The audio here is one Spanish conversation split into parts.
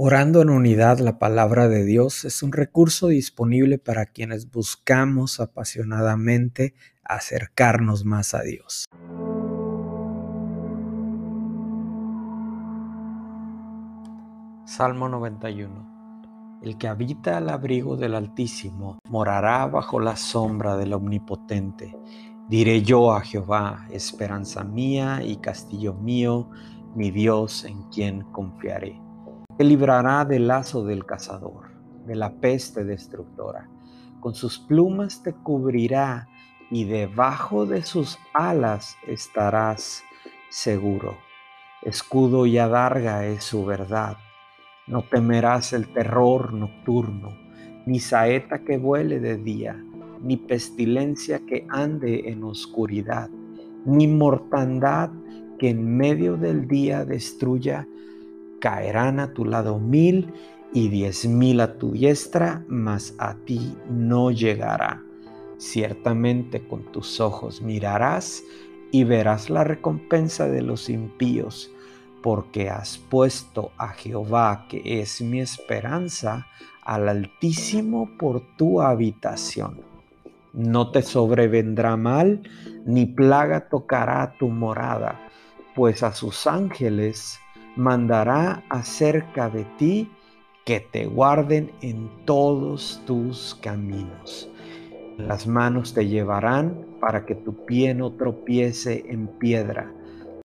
Orando en unidad la palabra de Dios es un recurso disponible para quienes buscamos apasionadamente acercarnos más a Dios. Salmo 91 El que habita al abrigo del Altísimo morará bajo la sombra del Omnipotente. Diré yo a Jehová, esperanza mía y castillo mío, mi Dios en quien confiaré te librará del lazo del cazador, de la peste destructora. Con sus plumas te cubrirá y debajo de sus alas estarás seguro. Escudo y adarga es su verdad. No temerás el terror nocturno, ni saeta que vuele de día, ni pestilencia que ande en oscuridad, ni mortandad que en medio del día destruya caerán a tu lado mil y diez mil a tu diestra, mas a ti no llegará. Ciertamente con tus ojos mirarás y verás la recompensa de los impíos, porque has puesto a Jehová, que es mi esperanza, al Altísimo por tu habitación. No te sobrevendrá mal, ni plaga tocará tu morada, pues a sus ángeles mandará acerca de ti que te guarden en todos tus caminos. Las manos te llevarán para que tu pie no tropiece en piedra.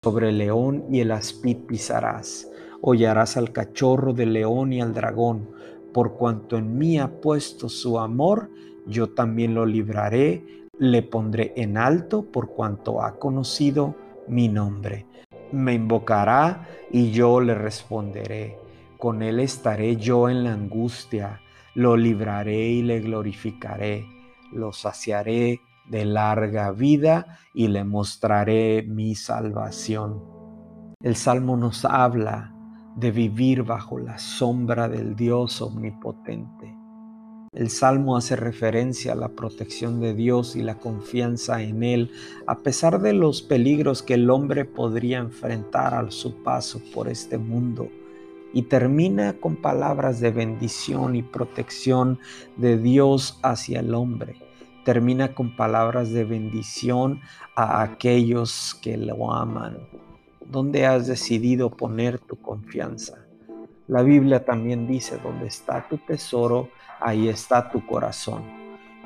Sobre el león y el aspid pisarás. Hollarás al cachorro del león y al dragón. Por cuanto en mí ha puesto su amor, yo también lo libraré, le pondré en alto por cuanto ha conocido mi nombre me invocará y yo le responderé. Con él estaré yo en la angustia, lo libraré y le glorificaré, lo saciaré de larga vida y le mostraré mi salvación. El Salmo nos habla de vivir bajo la sombra del Dios omnipotente. El salmo hace referencia a la protección de Dios y la confianza en Él, a pesar de los peligros que el hombre podría enfrentar a su paso por este mundo. Y termina con palabras de bendición y protección de Dios hacia el hombre. Termina con palabras de bendición a aquellos que lo aman. ¿Dónde has decidido poner tu confianza? La Biblia también dice, donde está tu tesoro, ahí está tu corazón.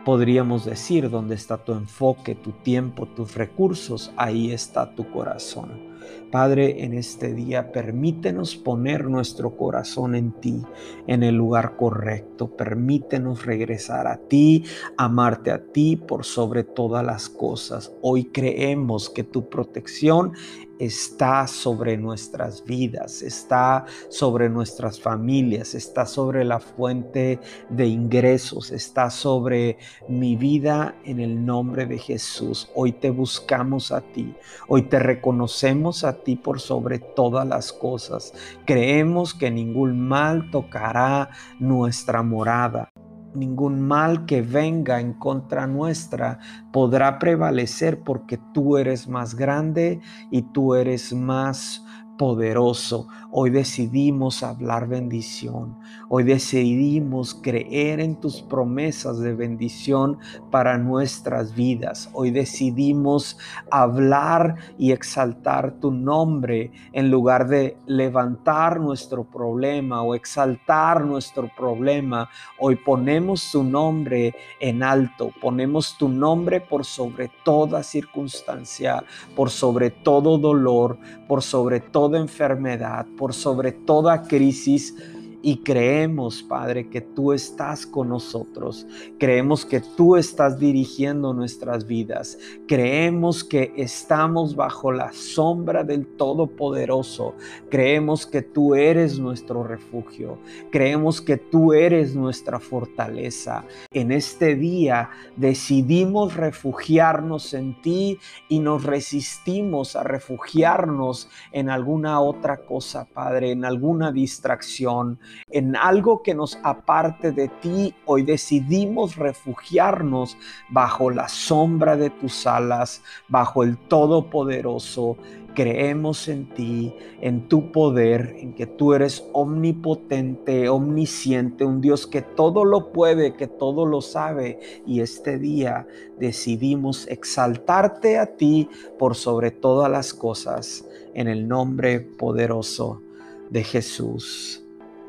Podríamos decir, donde está tu enfoque, tu tiempo, tus recursos, ahí está tu corazón. Padre, en este día permítenos poner nuestro corazón en ti, en el lugar correcto. Permítenos regresar a ti, amarte a ti por sobre todas las cosas. Hoy creemos que tu protección está sobre nuestras vidas, está sobre nuestras familias, está sobre la fuente de ingresos, está sobre mi vida en el nombre de Jesús. Hoy te buscamos a ti, hoy te reconocemos a ti por sobre todas las cosas. Creemos que ningún mal tocará nuestra morada. Ningún mal que venga en contra nuestra podrá prevalecer porque tú eres más grande y tú eres más poderoso. Hoy decidimos hablar bendición. Hoy decidimos creer en tus promesas de bendición para nuestras vidas. Hoy decidimos hablar y exaltar tu nombre en lugar de levantar nuestro problema o exaltar nuestro problema. Hoy ponemos tu nombre en alto. Ponemos tu nombre por sobre toda circunstancia, por sobre todo dolor, por sobre enfermedad, por sobre toda crisis y creemos, Padre, que tú estás con nosotros. Creemos que tú estás dirigiendo nuestras vidas. Creemos que estamos bajo la sombra del Todopoderoso. Creemos que tú eres nuestro refugio. Creemos que tú eres nuestra fortaleza. En este día decidimos refugiarnos en ti y nos resistimos a refugiarnos en alguna otra cosa, Padre, en alguna distracción en algo que nos aparte de ti. Hoy decidimos refugiarnos bajo la sombra de tus alas, bajo el Todopoderoso creemos en ti, en tu poder, en que tú eres omnipotente, omnisciente, un Dios que todo lo puede, que todo lo sabe. Y este día decidimos exaltarte a ti por sobre todas las cosas, en el nombre poderoso de Jesús.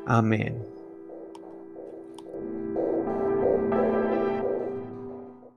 Amen.